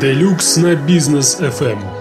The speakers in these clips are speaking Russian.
Делюкс на бизнес FM.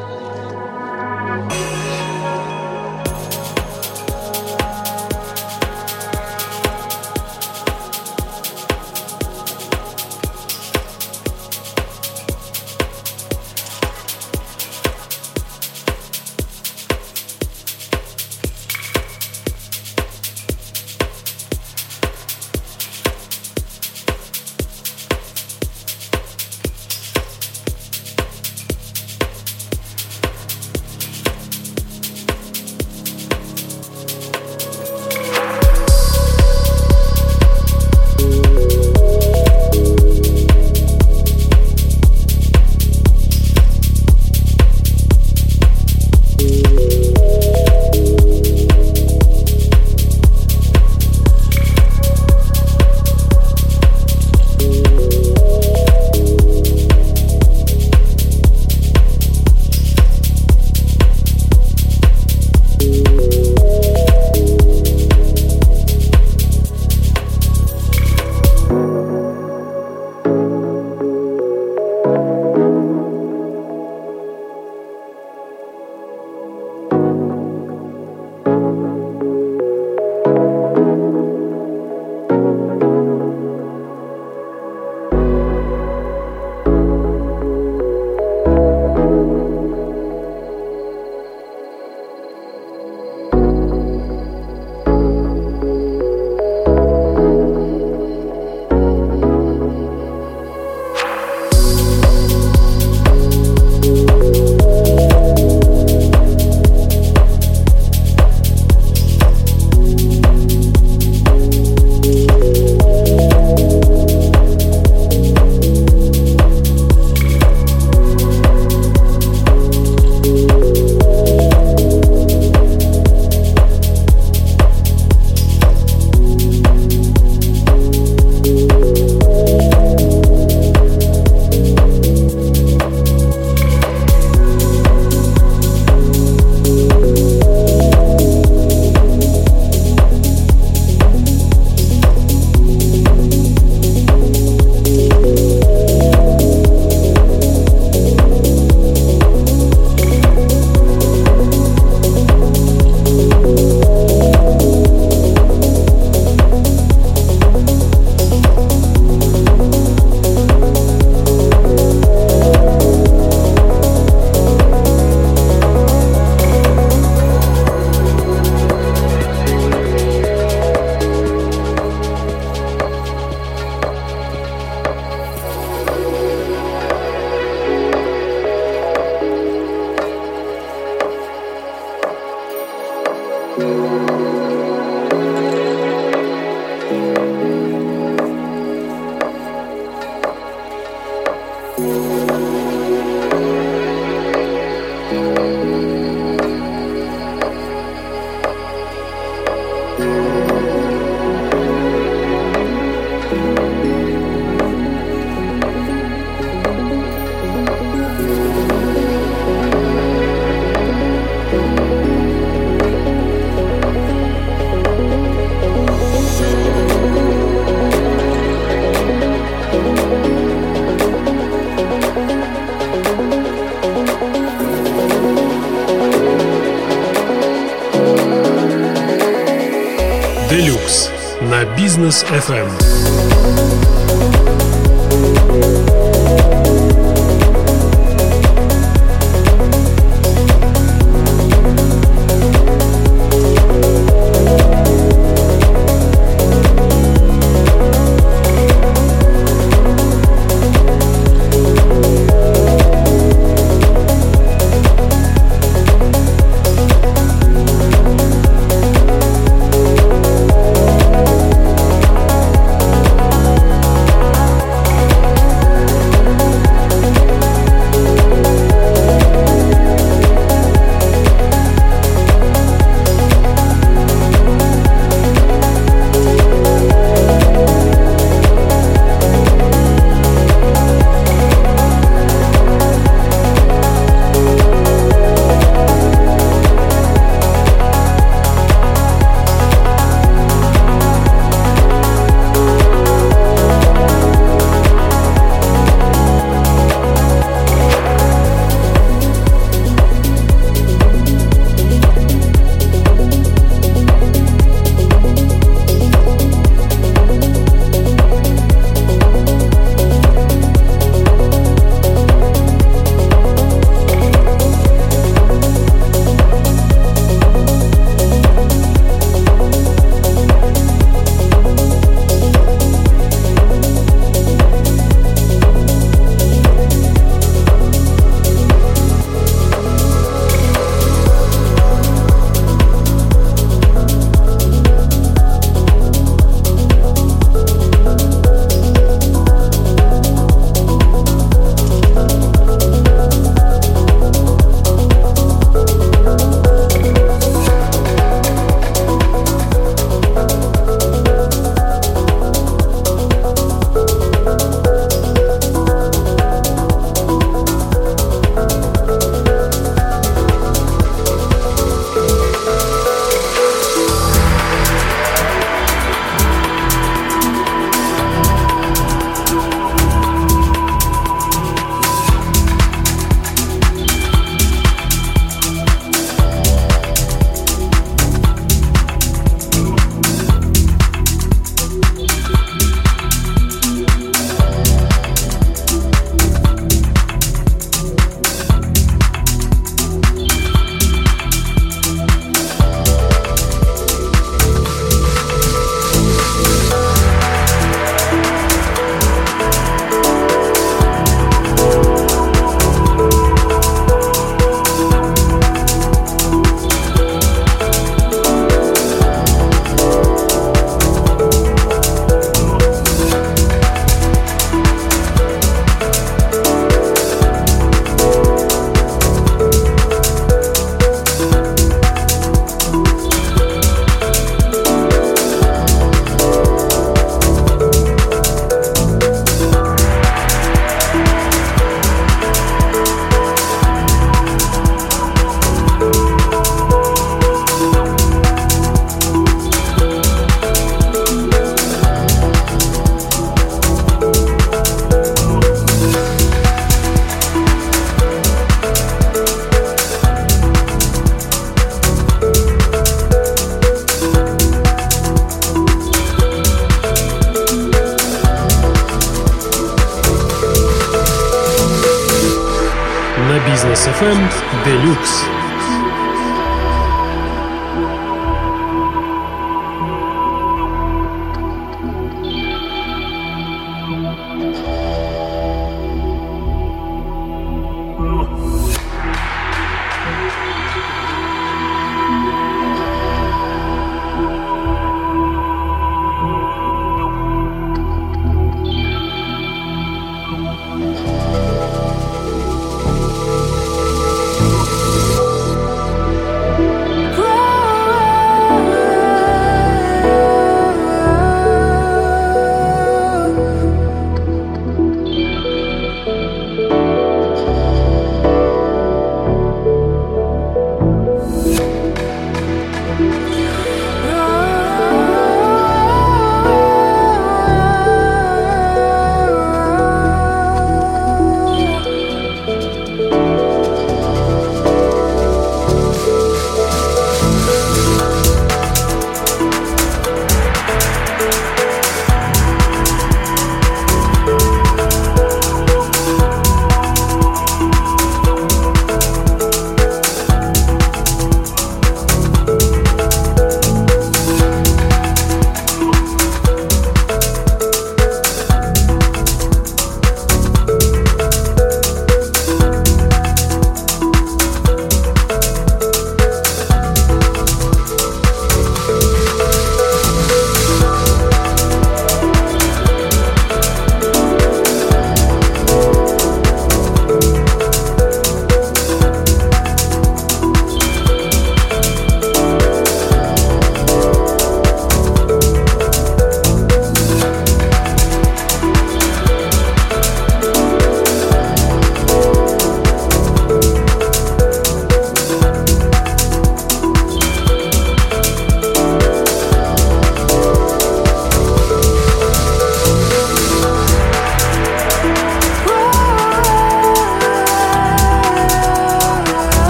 Бизнес FM.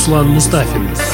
Руслан Мустафин.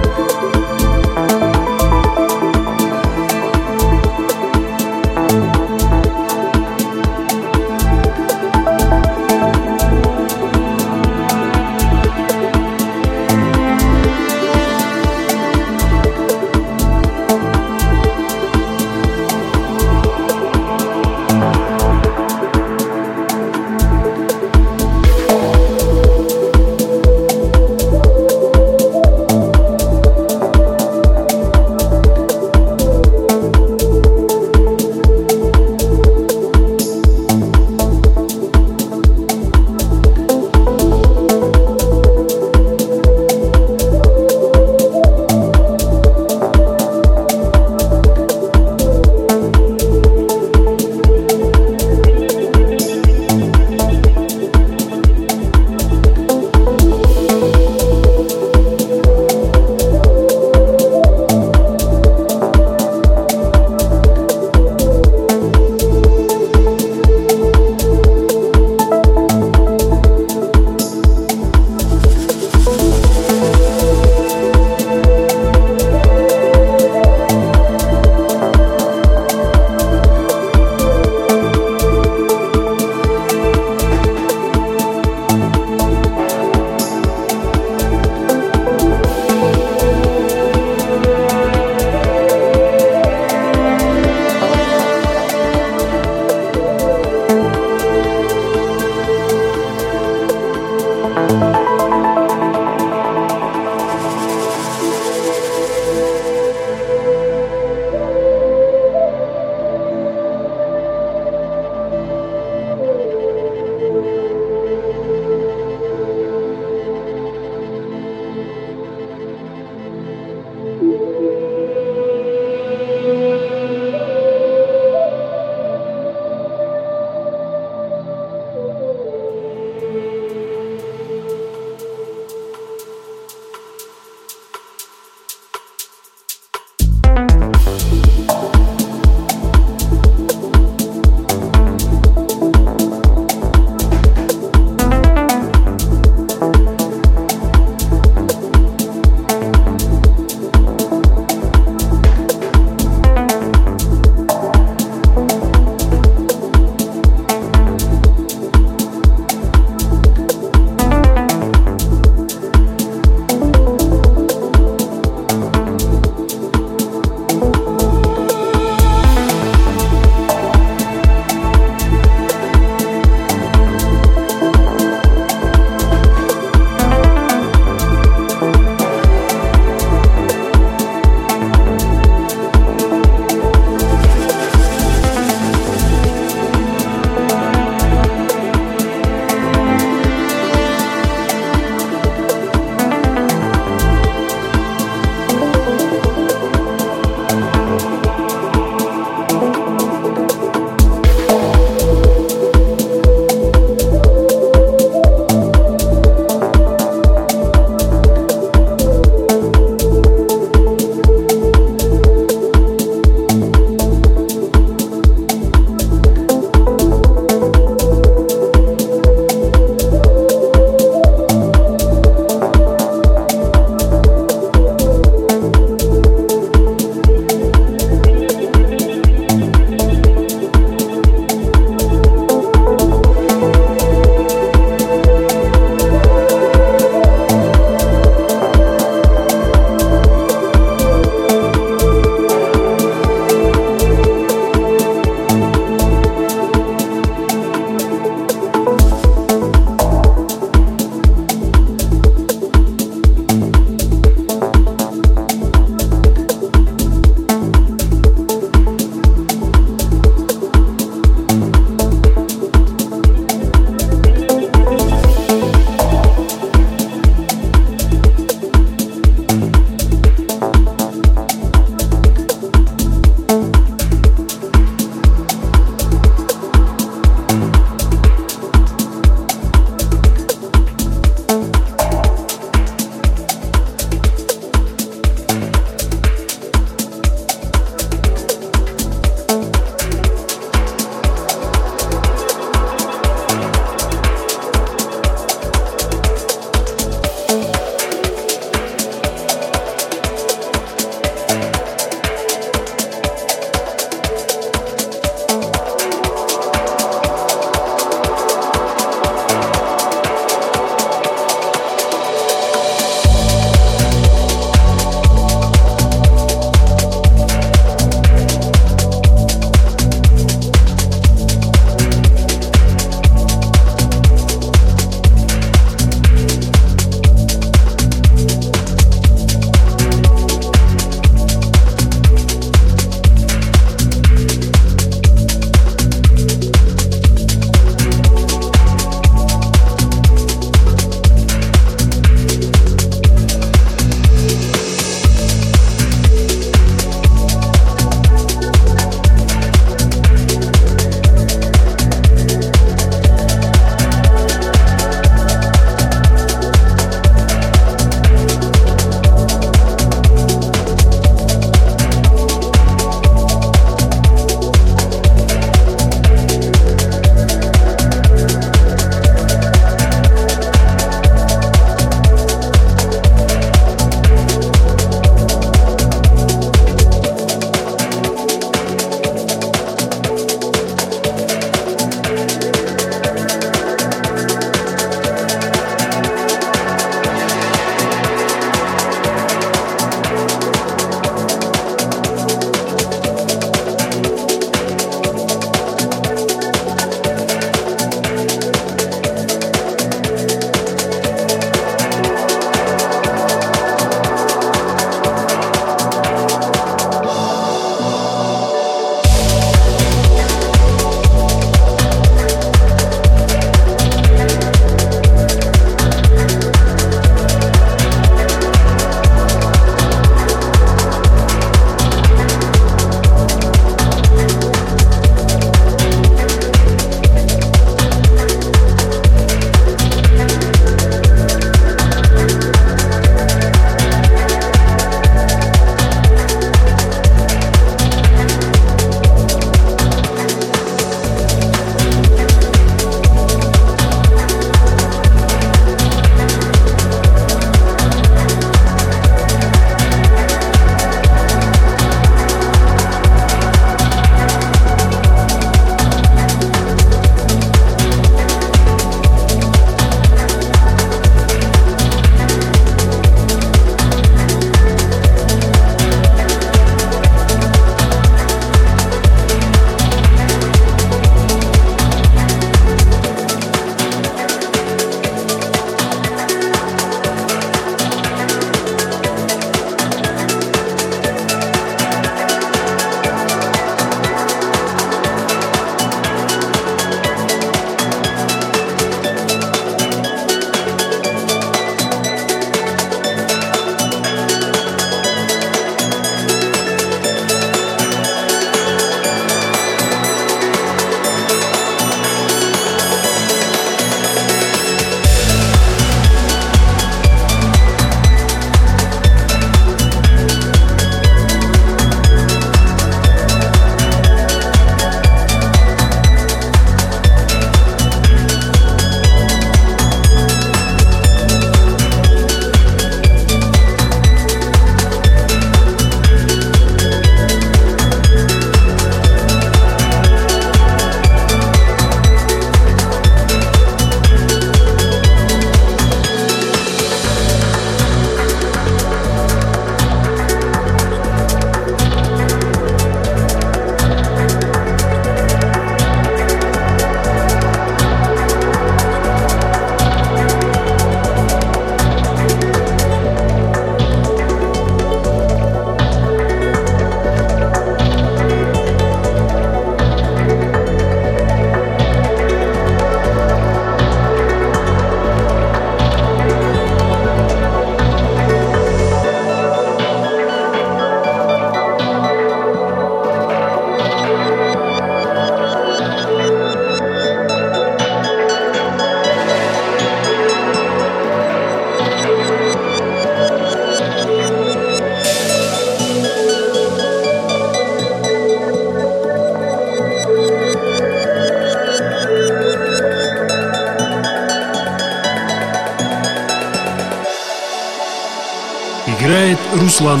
Руслан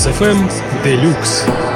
Мустафин. FM Deluxe.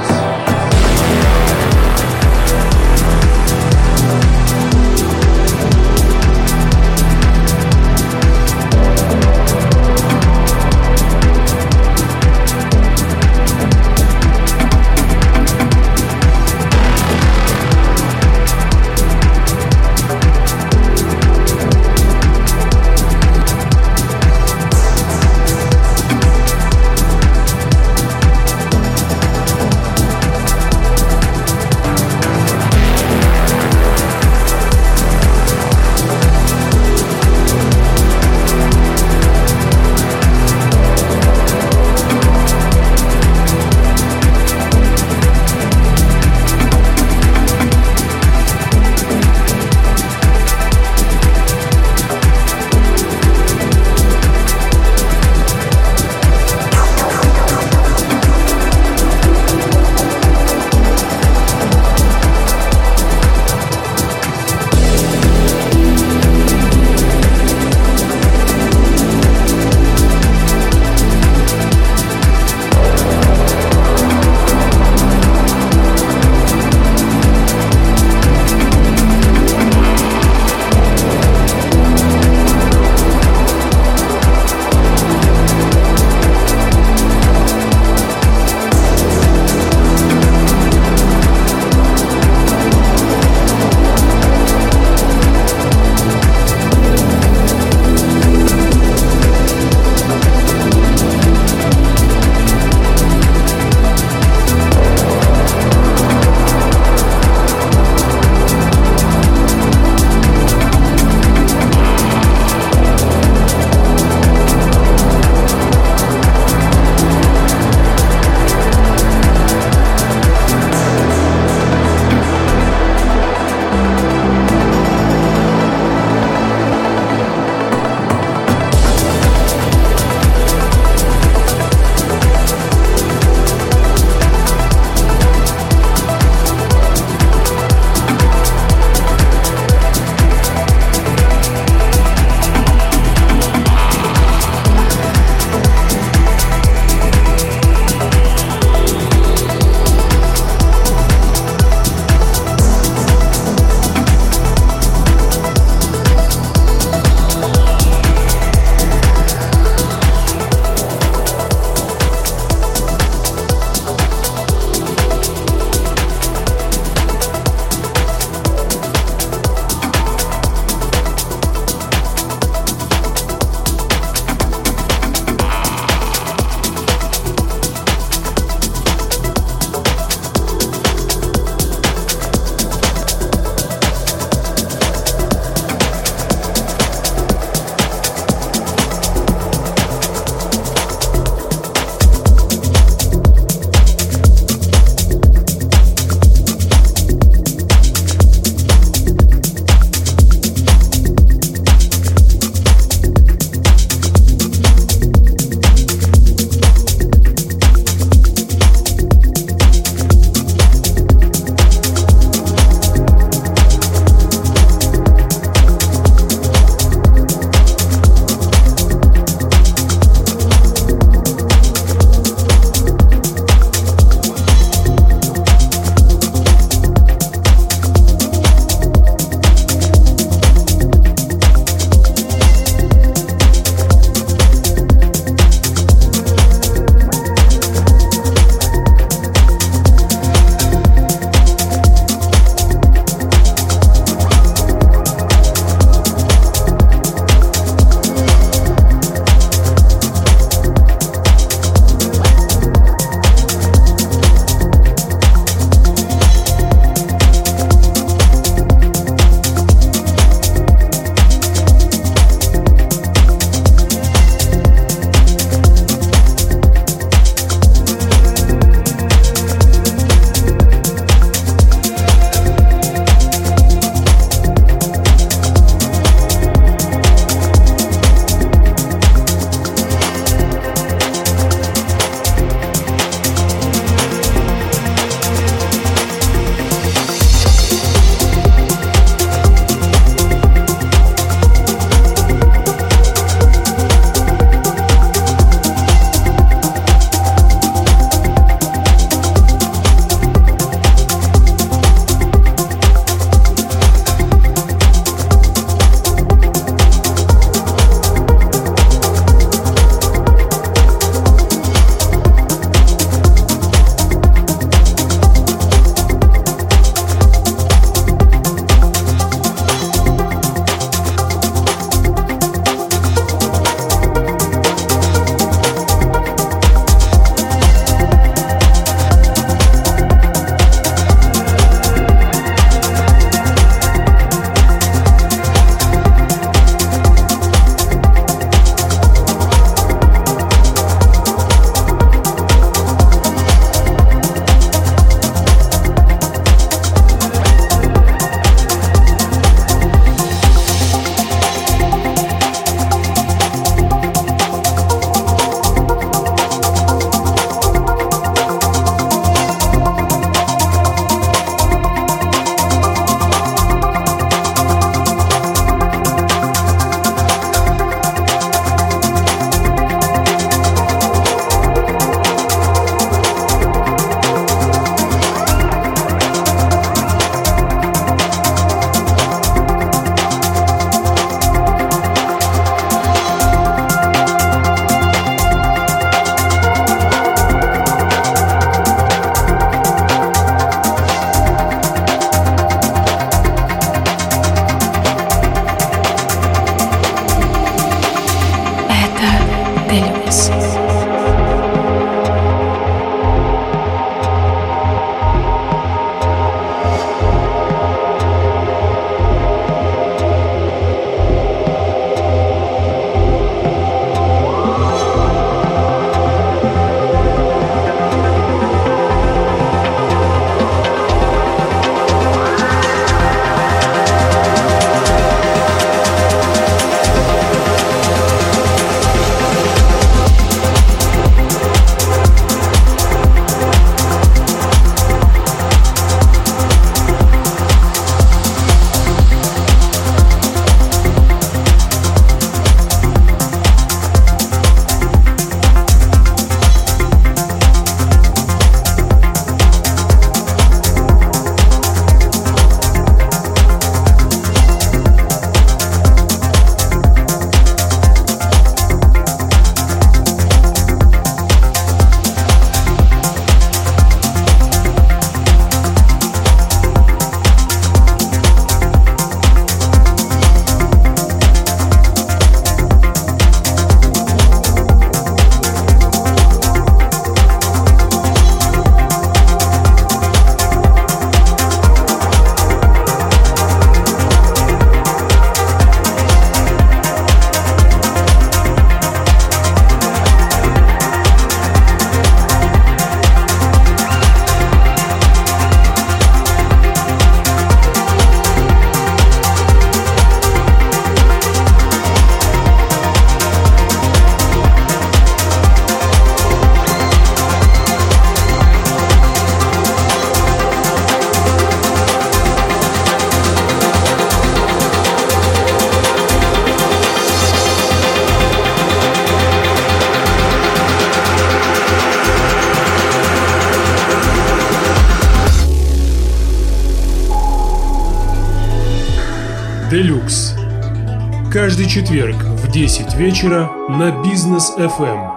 Четверг в 10 вечера на бизнес FM.